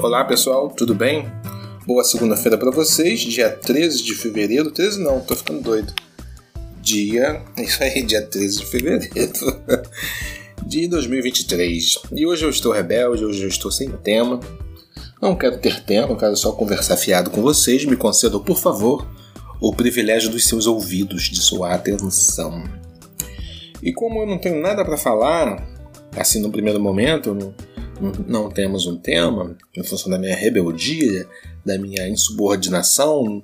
Olá pessoal, tudo bem? Boa segunda-feira para vocês, dia 13 de fevereiro. 13 não, tô ficando doido. Dia. Isso aí, dia 13 de fevereiro de 2023. E hoje eu estou rebelde, hoje eu estou sem tema. Não quero ter tema, quero só conversar fiado com vocês. Me concedam, por favor, o privilégio dos seus ouvidos, de sua atenção. E como eu não tenho nada para falar, assim no primeiro momento, não temos um tema, em função da minha rebeldia, da minha insubordinação,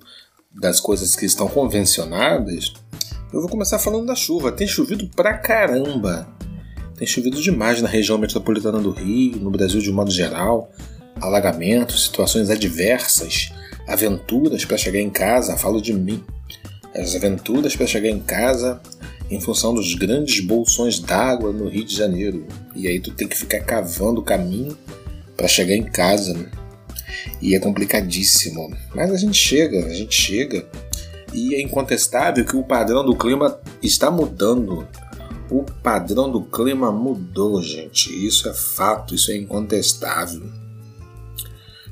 das coisas que estão convencionadas, eu vou começar falando da chuva. Tem chovido pra caramba. Tem chovido demais na região metropolitana do Rio, no Brasil de modo geral. Alagamentos, situações adversas, aventuras para chegar em casa. Falo de mim. As aventuras para chegar em casa em função dos grandes bolsões d'água no Rio de Janeiro. E aí tu tem que ficar cavando o caminho para chegar em casa. Né? E é complicadíssimo. Mas a gente chega, a gente chega. E é incontestável que o padrão do clima está mudando. O padrão do clima mudou, gente. Isso é fato, isso é incontestável.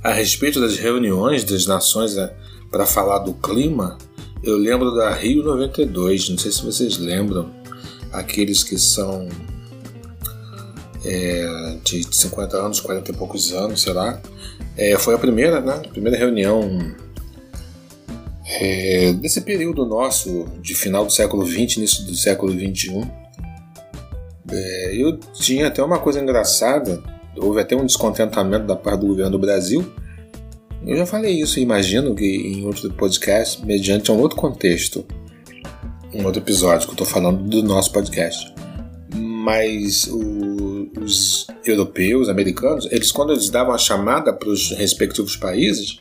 A respeito das reuniões das nações né, para falar do clima, eu lembro da Rio 92, não sei se vocês lembram, aqueles que são é, de 50 anos, 40 e poucos anos, sei lá. É, foi a primeira, né? Primeira reunião é, desse período nosso, de final do século XX, início do século XXI. Eu tinha até uma coisa engraçada, houve até um descontentamento da parte do governo do Brasil, eu já falei isso, imagino que em outro podcast, mediante um outro contexto, um outro episódio que eu estou falando do nosso podcast. Mas o, os europeus, americanos, eles quando eles davam a chamada para os respectivos países,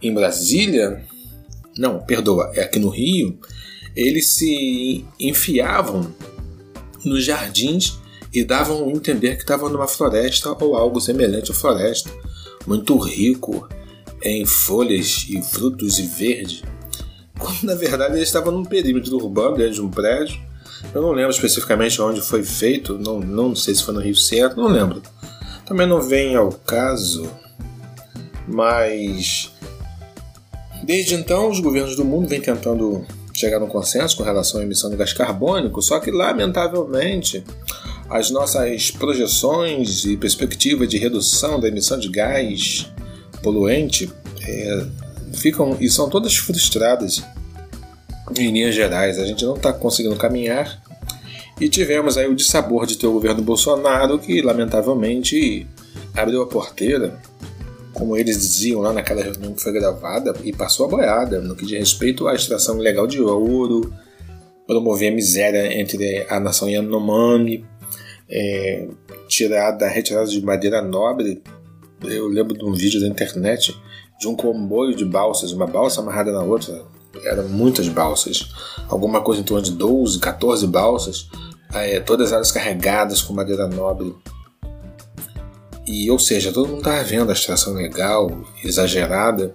em Brasília, não, perdoa, é aqui no Rio, eles se enfiavam nos jardins e davam a entender que estavam numa floresta ou algo semelhante à floresta muito rico em folhas e frutos e verde, quando na verdade ele estava num perímetro urbano dentro de um prédio. Eu não lembro especificamente onde foi feito, não, não sei se foi no Rio Centro, não lembro. Também não vem ao caso, mas desde então os governos do mundo vêm tentando chegar num consenso com relação à emissão de gás carbônico, só que lamentavelmente as nossas projeções e perspectivas de redução da emissão de gás poluente é, ficam e são todas frustradas em linhas gerais. A gente não está conseguindo caminhar e tivemos aí o dissabor de ter o governo Bolsonaro que lamentavelmente abriu a porteira, como eles diziam lá naquela reunião que foi gravada, e passou a boiada no que diz respeito à extração ilegal de ouro, promover a miséria entre a nação Yanomami, é, tirada, retirada de madeira nobre. Eu lembro de um vídeo da internet de um comboio de balsas, uma balsa amarrada na outra. Eram muitas balsas, alguma coisa em torno de 12, 14 balsas, é, todas elas carregadas com madeira nobre. E, ou seja, todo mundo estava vendo a extração legal, exagerada,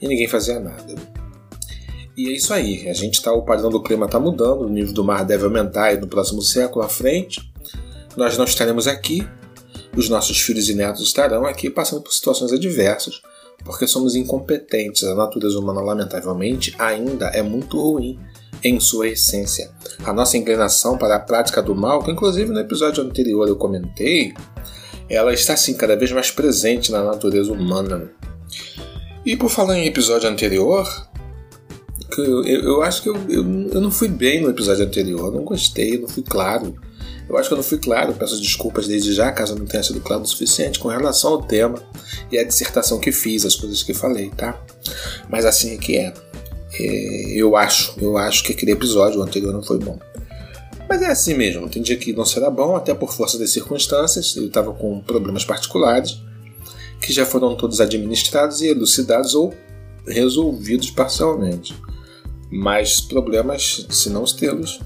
e ninguém fazia nada. E é isso aí, a gente tá, o padrão do clima está mudando, o nível do mar deve aumentar no próximo século à frente nós não estaremos aqui, os nossos filhos e netos estarão aqui passando por situações adversas, porque somos incompetentes. A natureza humana, lamentavelmente, ainda é muito ruim em sua essência. A nossa inclinação para a prática do mal, que inclusive no episódio anterior eu comentei, ela está sim cada vez mais presente na natureza humana. E por falar em episódio anterior, eu, eu, acho que eu, eu, eu, não fui bem no episódio anterior, não gostei, não fui claro. Eu acho que eu não fui claro, peço desculpas desde já, caso não tenha sido claro o suficiente com relação ao tema e à dissertação que fiz, as coisas que falei, tá? Mas assim é que é. é eu acho, eu acho que aquele episódio, o anterior, não foi bom. Mas é assim mesmo, tem dia que não será bom, até por força das circunstâncias. Eu estava com problemas particulares que já foram todos administrados e elucidados ou resolvidos parcialmente. Mas problemas, se não os tê-los,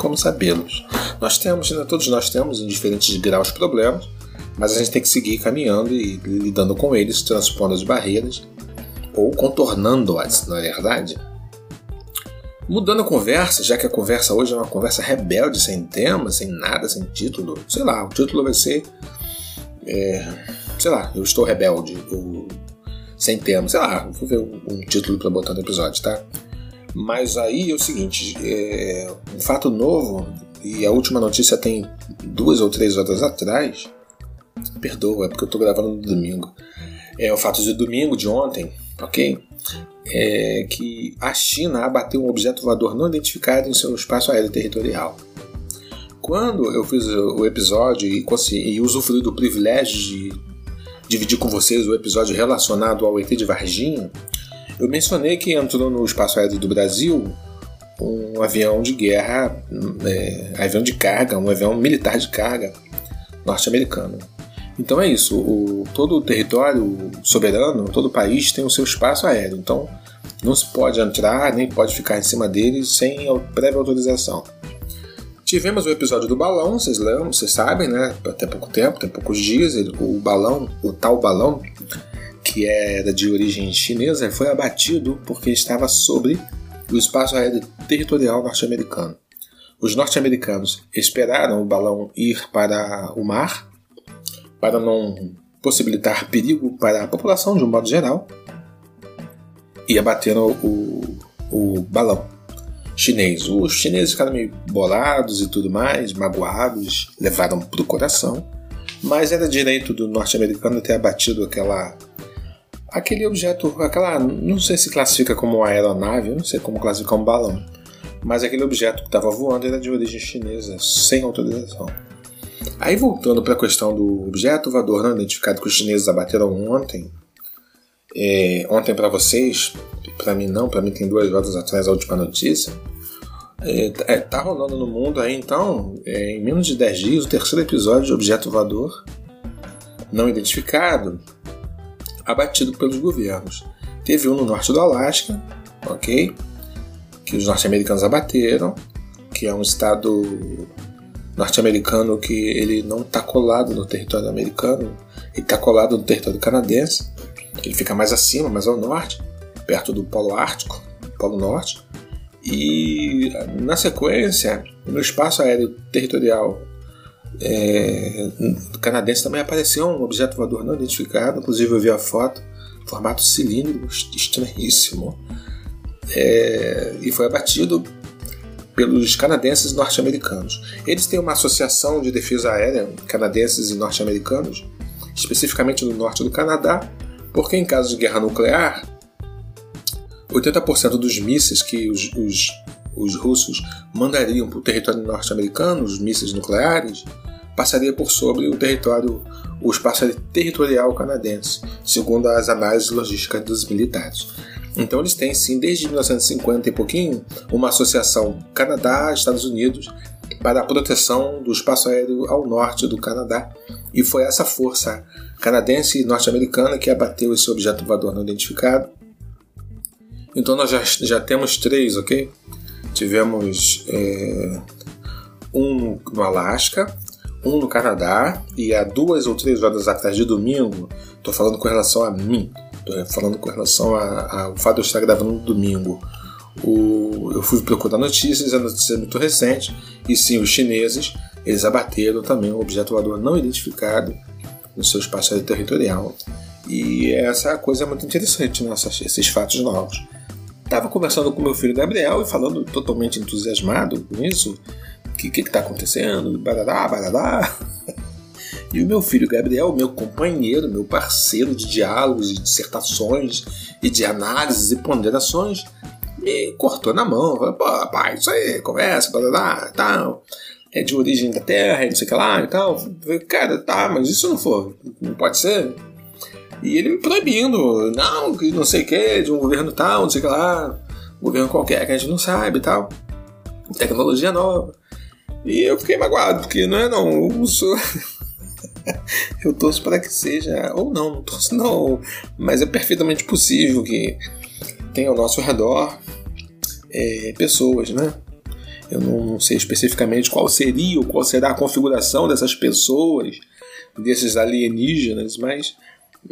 como sabê-los. Nós temos, né, todos nós temos em diferentes graus problemas, mas a gente tem que seguir caminhando e lidando com eles, transpondo as barreiras ou contornando-as, não é verdade? Mudando a conversa, já que a conversa hoje é uma conversa rebelde, sem tema, sem nada, sem título, sei lá, o título vai ser é, sei lá, eu estou rebelde, ou sem tema, sei lá, vou ver um título para botar no episódio, tá? Mas aí é o seguinte, é, um fato novo, e a última notícia tem duas ou três horas atrás, perdoa, é porque eu estou gravando no domingo, é o fato de domingo, de ontem, ok? É que a China abateu um objeto voador não identificado em seu espaço aéreo territorial. Quando eu fiz o episódio e, e usufruí do privilégio de dividir com vocês o episódio relacionado ao ET de Varginha, eu mencionei que entrou no espaço aéreo do Brasil um avião de guerra, é, avião de carga, um avião militar de carga norte-americano. Então é isso, o, todo o território soberano, todo o país tem o seu espaço aéreo, então não se pode entrar nem pode ficar em cima dele sem prévia autorização. Tivemos o episódio do balão, vocês lembram, vocês sabem, né? Até pouco tempo, tem poucos dias, o balão, o tal balão, que era de origem chinesa, foi abatido porque estava sobre o espaço aéreo territorial norte-americano. Os norte-americanos esperaram o balão ir para o mar para não possibilitar perigo para a população de um modo geral e abateram o, o balão chinês. Os chineses ficaram meio bolados e tudo mais, magoados, levaram para o coração, mas era direito do norte-americano ter abatido aquela aquele objeto, aquela, não sei se classifica como aeronave, não sei como classificar um balão, mas aquele objeto que estava voando era de origem chinesa, sem autorização. Aí voltando para a questão do objeto voador não identificado que os chineses abateram ontem, é, ontem para vocês, para mim não, para mim tem duas horas atrás a última notícia. É, é, tá rolando no mundo aí então, é, em menos de 10 dias, o terceiro episódio de objeto voador não identificado abatido pelos governos. Teve um no norte do Alasca, ok? Que os norte-americanos abateram, que é um estado norte-americano que ele não está colado no território americano, ele está colado no território canadense. Ele fica mais acima, mais ao norte, perto do Polo Ártico, Polo Norte. E na sequência, no espaço aéreo territorial é, canadense também apareceu um objeto voador não identificado, inclusive eu vi a foto, formato cilíndrico, estranhíssimo, é, e foi abatido pelos canadenses norte-americanos. Eles têm uma associação de defesa aérea canadenses e norte-americanos, especificamente no norte do Canadá, porque em caso de guerra nuclear, 80% dos mísseis que os, os, os russos mandariam para o território norte-americano, os mísseis nucleares, passaria por sobre o território, o espaço territorial canadense, segundo as análises logísticas dos militares. Então eles têm sim, desde 1950 e pouquinho, uma associação Canadá-Estados Unidos para a proteção do espaço aéreo ao norte do Canadá. E foi essa força canadense e norte-americana que abateu esse objeto voador não identificado. Então nós já, já temos três, ok? Tivemos é, um no Alasca, um no Canadá, e há duas ou três horas atrás de domingo, estou falando com relação a mim, estou falando com relação ao fato de eu estar gravando no domingo. O, eu fui procurar notícias, a notícia é muito recente, e sim, os chineses eles abateram também um objeto voador não identificado no seu espaço territorial. E essa coisa é muito interessante, né? esses fatos novos. Estava conversando com meu filho Gabriel e falando totalmente entusiasmado com isso. O que está acontecendo? Barará, barará. E o meu filho Gabriel, meu companheiro, meu parceiro de diálogos e dissertações e de análises e ponderações, me cortou na mão. Falou, pô, rapaz, isso aí, conversa, barará, tal. É de origem da Terra, não sei o que lá e tal. Falei, cara, tá, mas isso não for, não pode ser. E ele me proibindo, não, que não sei o que, de um governo tal, não sei o que lá, governo qualquer que a gente não sabe e tal, tecnologia nova. E eu fiquei magoado, porque não é não, eu sou. eu torço para que seja, ou não, não torço não, mas é perfeitamente possível que tenha ao nosso redor é, pessoas, né? Eu não sei especificamente qual seria ou qual será a configuração dessas pessoas, desses alienígenas, mas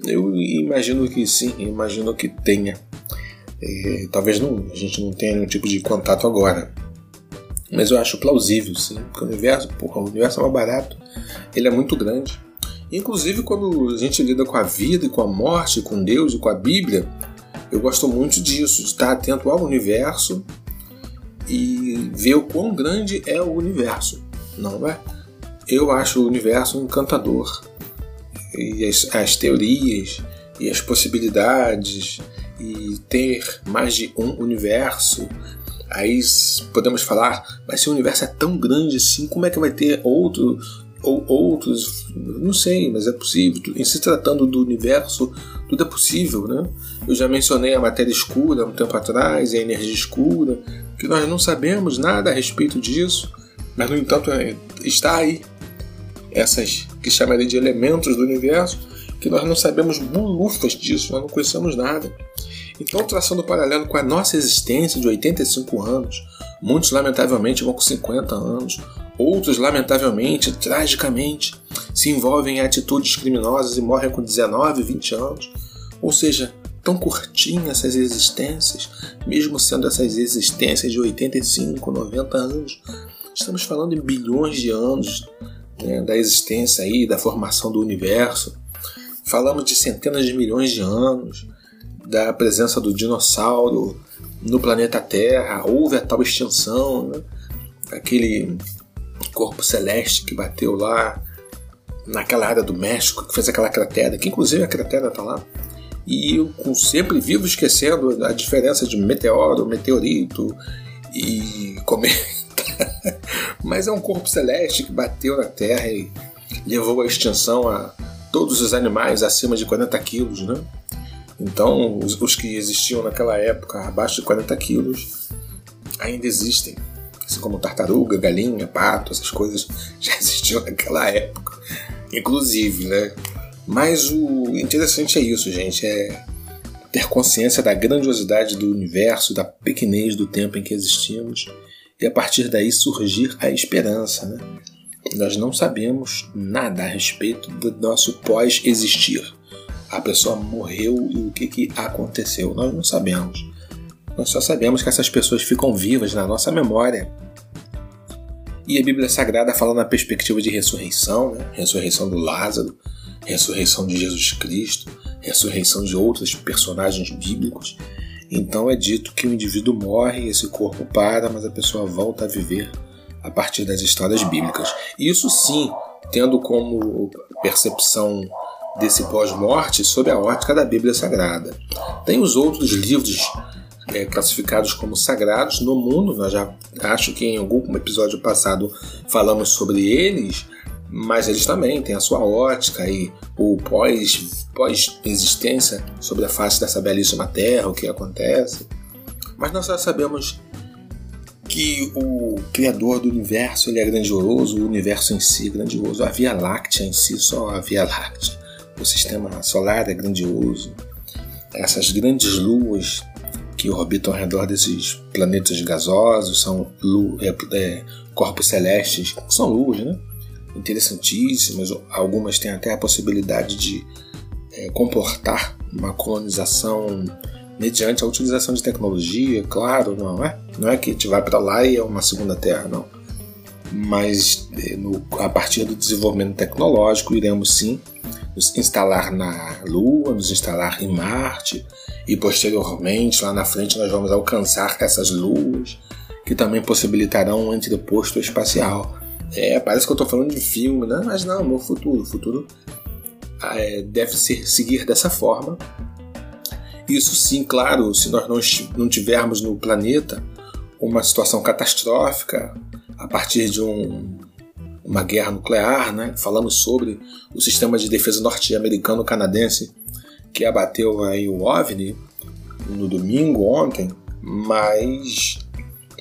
eu imagino que sim, imagino que tenha. É, talvez não, a gente não tenha nenhum tipo de contato agora. Mas eu acho plausível, sim. Porque o universo, porra, o universo é mais barato, ele é muito grande. Inclusive, quando a gente lida com a vida e com a morte, com Deus e com a Bíblia, eu gosto muito disso, de estar atento ao universo e ver o quão grande é o universo, não é? Eu acho o universo encantador. E as, as teorias e as possibilidades e ter mais de um universo. Aí podemos falar, mas se o universo é tão grande assim, como é que vai ter outro ou outros? Não sei, mas é possível. Em se tratando do universo, tudo é possível, né? Eu já mencionei a matéria escura um tempo atrás, a energia escura, que nós não sabemos nada a respeito disso, mas no entanto é, está aí essas que chamaria de elementos do universo, que nós não sabemos bulufas disso, nós não conhecemos nada. Então, traçando paralelo com a nossa existência de 85 anos, muitos lamentavelmente vão com 50 anos, outros lamentavelmente, tragicamente, se envolvem em atitudes criminosas e morrem com 19, 20 anos. Ou seja, tão curtinhas essas existências, mesmo sendo essas existências de 85, 90 anos. Estamos falando em bilhões de anos né, da existência aí, da formação do universo. Falamos de centenas de milhões de anos, da presença do dinossauro no planeta Terra, houve a tal extinção, né? aquele corpo celeste que bateu lá naquela área do México, que fez aquela cratera, que inclusive a cratera está lá. E eu sempre vivo esquecendo a diferença de meteoro, meteorito e cometa. Mas é um corpo celeste que bateu na Terra e levou à extinção a todos os animais acima de 40 quilos, né? Então, os, os que existiam naquela época abaixo de 40 quilos ainda existem. Assim como tartaruga, galinha, pato, essas coisas já existiam naquela época. Inclusive, né? Mas o interessante é isso, gente. É ter consciência da grandiosidade do universo, da pequenez do tempo em que existimos e a partir daí surgir a esperança. Né? Nós não sabemos nada a respeito do nosso pós-existir. A pessoa morreu e o que, que aconteceu. Nós não sabemos. Nós só sabemos que essas pessoas ficam vivas na nossa memória. E a Bíblia Sagrada fala na perspectiva de ressurreição, né? ressurreição do Lázaro, ressurreição de Jesus Cristo, ressurreição de outros personagens bíblicos. Então é dito que o indivíduo morre, esse corpo para, mas a pessoa volta a viver a partir das histórias bíblicas. Isso sim, tendo como percepção desse pós-morte sob a ótica da Bíblia Sagrada. Tem os outros livros é, classificados como sagrados no mundo, nós já acho que em algum episódio passado falamos sobre eles, mas eles também têm a sua ótica e o pós, pós-existência sobre a face dessa belíssima terra, o que acontece. Mas nós já sabemos que o criador do universo ele é grandioso, o universo em si é grandioso, a Via Láctea em si, só a Via Láctea, o sistema solar é grandioso, essas grandes luas que orbitam ao redor desses planetas gasosos são é, é, corpos celestes, são luas, né? Interessantíssimas, algumas têm até a possibilidade de é, comportar uma colonização mediante a utilização de tecnologia, claro, não é? Não é que a gente vai para lá e é uma segunda terra, não. Mas é, no, a partir do desenvolvimento tecnológico, iremos sim nos instalar na Lua, nos instalar em Marte e posteriormente, lá na frente, nós vamos alcançar essas luas que também possibilitarão um entreposto espacial. É, parece que eu estou falando de filme, né? Mas não, meu futuro. O futuro é, deve ser, seguir dessa forma. Isso sim, claro, se nós não, não tivermos no planeta uma situação catastrófica a partir de um, uma guerra nuclear, né? Falamos sobre o sistema de defesa norte-americano-canadense que abateu aí o OVNI no domingo ontem, mas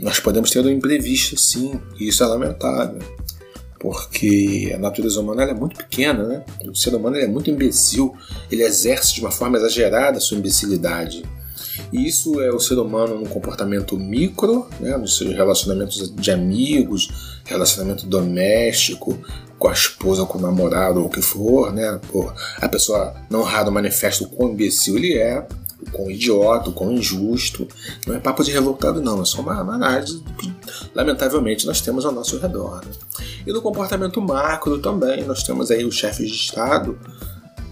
nós podemos ter um imprevisto sim, e isso é lamentável, porque a natureza humana é muito pequena, né? O ser humano é muito imbecil, ele exerce de uma forma exagerada a sua imbecilidade. E isso é o ser humano no comportamento micro, né, nos seus relacionamentos de amigos, relacionamento doméstico, com a esposa, com o namorado ou o que for, né? A pessoa não raro manifesta o quão imbecil ele é, com idiota, com injusto. Não é papo de revoltado, não, é só uma, uma análise que, lamentavelmente, nós temos ao nosso redor. Né? E no comportamento macro também, nós temos aí os chefes de Estado,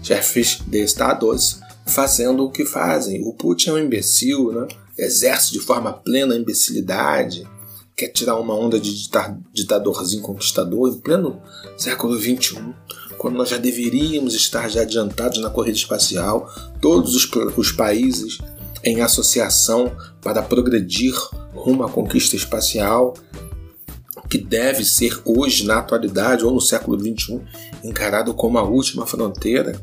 chefes de Estados, fazendo o que fazem. O Putin é um imbecil, né? exerce de forma plena a imbecilidade, quer tirar uma onda de ditadorzinho conquistador em pleno século XXI, quando nós já deveríamos estar já adiantados na corrida espacial, todos os, os países em associação para progredir rumo à conquista espacial, que deve ser hoje, na atualidade ou no século XXI, encarado como a última fronteira.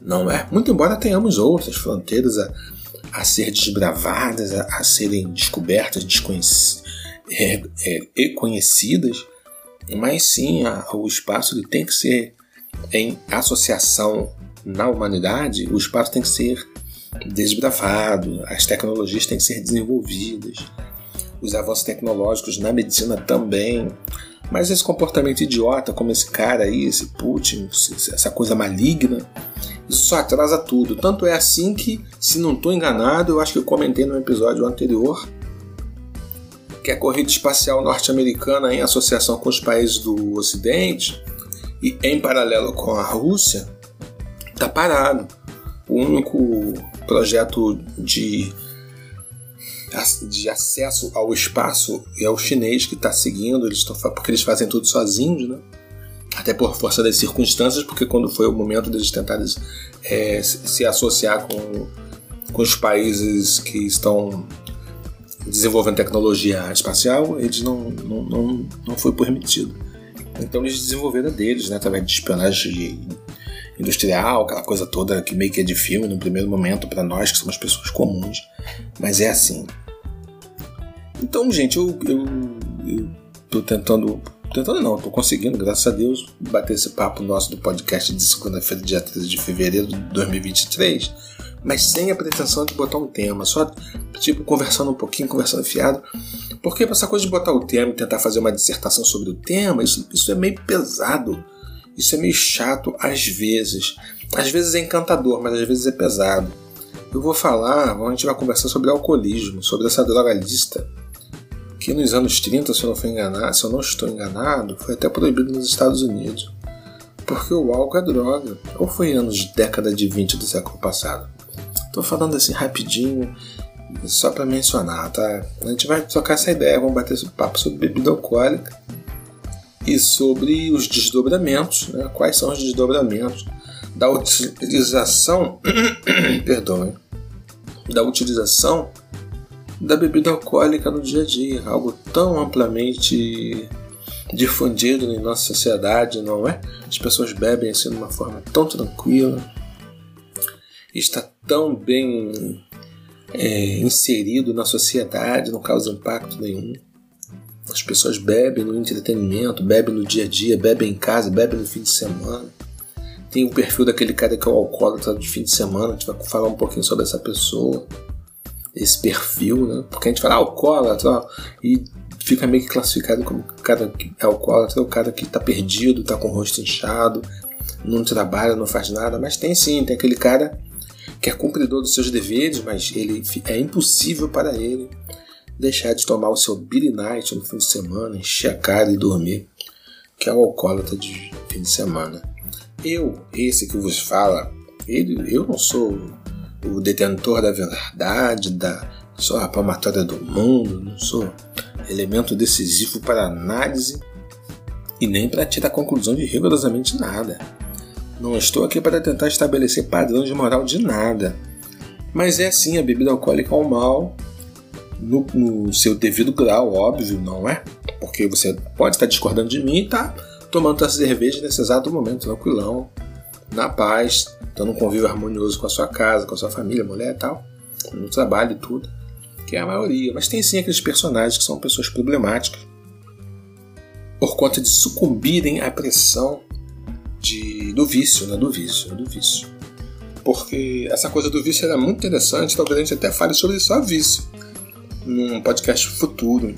Não é? Muito embora tenhamos outras fronteiras a, a ser desbravadas, a, a serem descobertas, desconhecidas, é, é, conhecidas, mas sim a, o espaço ele tem que ser em associação na humanidade, o espaço tem que ser desbravado, as tecnologias têm que ser desenvolvidas, os avanços tecnológicos na medicina também. Mas esse comportamento idiota, como esse cara aí, esse Putin, essa coisa maligna, isso só atrasa tudo. Tanto é assim que, se não estou enganado, eu acho que eu comentei no episódio anterior que a corrida espacial norte-americana, em associação com os países do Ocidente e em paralelo com a Rússia, está parado. O único projeto de, de acesso ao espaço é o chinês que está seguindo, eles tão, porque eles fazem tudo sozinhos, né? até por força das circunstâncias, porque quando foi o momento deles tentarem é, se associar com, com os países que estão desenvolvendo tecnologia espacial, eles não, não, não, não foi permitido. Então eles desenvolveram deles, né, através de espionagem industrial, aquela coisa toda que meio que é de filme no primeiro momento para nós que somos pessoas comuns, mas é assim. Então, gente, eu, eu, eu tô tentando, tentando não, tô conseguindo, graças a Deus, bater esse papo nosso do podcast de segunda-feira, dia 13 de fevereiro de 2023, mas sem a pretensão de botar um tema, só tipo conversando um pouquinho, conversando fiado, porque essa coisa de botar o tema e tentar fazer uma dissertação sobre o tema, isso, isso é meio pesado. Isso é meio chato às vezes. Às vezes é encantador, mas às vezes é pesado. Eu vou falar, a gente vai conversar sobre alcoolismo, sobre essa droga lista, que nos anos 30, se eu não for enganado, se eu não estou enganado, foi até proibido nos Estados Unidos. Porque o álcool é droga. Ou foi anos de década de 20 do século passado. Tô falando assim rapidinho, só para mencionar, tá? A gente vai trocar essa ideia, vamos bater esse papo sobre bebida alcoólica e sobre os desdobramentos, né? quais são os desdobramentos da utilização, perdão, da utilização da bebida alcoólica no dia a dia, algo tão amplamente difundido em nossa sociedade, não é? As pessoas bebem assim de uma forma tão tranquila, está tão bem é, inserido na sociedade, não causa impacto nenhum. As pessoas bebem no entretenimento, bebem no dia a dia, bebem em casa, bebem no fim de semana. Tem o perfil daquele cara que é o alcoólatra de fim de semana, a gente vai falar um pouquinho sobre essa pessoa, esse perfil, né? Porque a gente fala ah, alcoólatra e fica meio que classificado como cara que é alcoólatra, o cara que está perdido, está com o rosto inchado, não trabalha, não faz nada, mas tem sim, tem aquele cara que é cumpridor dos seus deveres, mas ele é impossível para ele deixar de tomar o seu Billy Night no fim de semana, encher a cara e dormir, que é o alcoólatra de fim de semana. Eu, esse que vos fala, ele, eu não sou o detentor da verdade, da sou a palmatória do mundo, não sou elemento decisivo para análise e nem para tirar conclusão de rigorosamente nada. Não estou aqui para tentar estabelecer padrões de moral de nada. Mas é assim, a bebida alcoólica é um mal no, no, seu devido grau, óbvio, não é? Porque você pode estar discordando de mim e tá tomando sua cerveja nesse exato momento, tranquilão, na paz, tendo um convívio harmonioso com a sua casa, com a sua família, mulher e tal, no trabalho e tudo, que é a maioria. Mas tem sim aqueles personagens que são pessoas problemáticas por conta de sucumbirem à pressão de, do vício, né? Do vício, do vício. Porque essa coisa do vício era muito interessante, talvez a gente até fale sobre só vício num podcast futuro.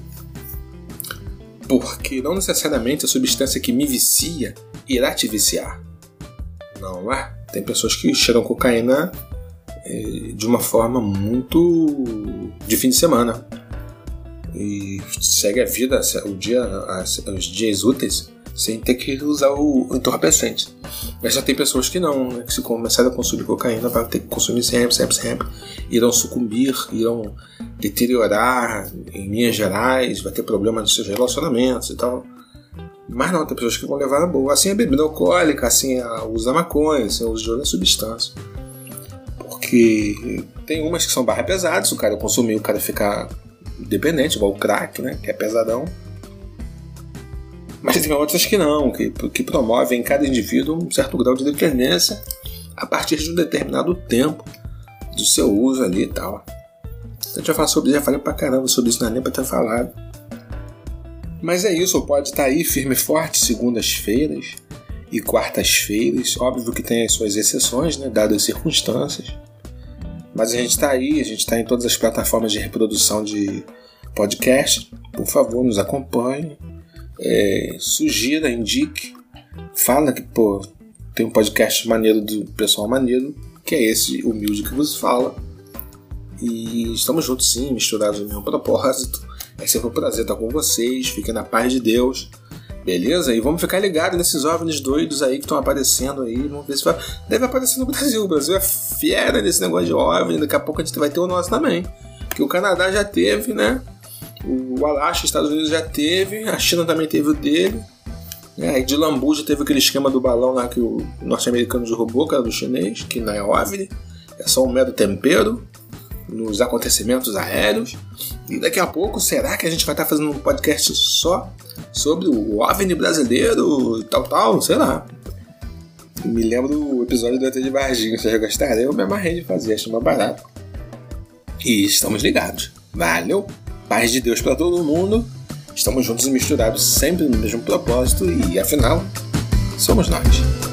Porque não necessariamente a substância que me vicia irá te viciar. Não é? Tem pessoas que cheiram cocaína é, de uma forma muito de fim de semana. E segue a vida, o dia, os dias úteis sem ter que usar o entorpecente. Mas já tem pessoas que não, né? que se começarem a consumir cocaína, vai ter que consumir sempre, sempre, sempre. Irão sucumbir, irão deteriorar em linhas gerais, vai ter problema nos seus relacionamentos e tal. Mas não, tem pessoas que vão levar na boa. Assim a bebida alcoólica, assim a uso maconha, assim o uso de outras substâncias. Porque tem umas que são barra pesadas, o cara consumir, o cara ficar dependente, igual o crack, né? Que é pesadão. Mas tem outras que não, que, que promovem em cada indivíduo um certo grau de dependência a partir de um determinado tempo do seu uso ali e tal. Então, gente vai falar sobre isso, já falei pra caramba sobre isso, não é nem pra ter falado. Mas é isso, pode estar tá aí firme e forte segundas-feiras e quartas-feiras. Óbvio que tem as suas exceções, né, dadas as circunstâncias. Mas a gente está aí, a gente está em todas as plataformas de reprodução de podcast. Por favor, nos acompanhe, é, sugira, indique, fala que pô, tem um podcast maneiro do pessoal maneiro, que é esse humilde que vos fala. E estamos juntos sim, misturados no mesmo propósito. É sempre um prazer estar com vocês. Fiquem na paz de Deus. Beleza? E vamos ficar ligados nesses OVNIs doidos aí que estão aparecendo aí. Vamos ver se vai. Deve aparecer no Brasil. O Brasil é fiera nesse negócio de OVNI. Daqui a pouco a gente vai ter o nosso também. Que o Canadá já teve, né? O Alasca, Estados Unidos já teve. A China também teve o dele. É, de Lambu já teve aquele esquema do balão lá que o norte-americano derrubou, que era do chinês, que não é OVNI. É só um mero tempero nos acontecimentos aéreos. E daqui a pouco, será que a gente vai estar fazendo um podcast só sobre o OVNI brasileiro e tal, tal? Sei lá. Me lembro do episódio do ET de Varginha, vocês gostaram? Eu me amarrei de fazer, achei mais barato. E estamos ligados. Valeu! Paz de Deus para todo mundo. Estamos juntos e misturados sempre no mesmo propósito e afinal, somos nós.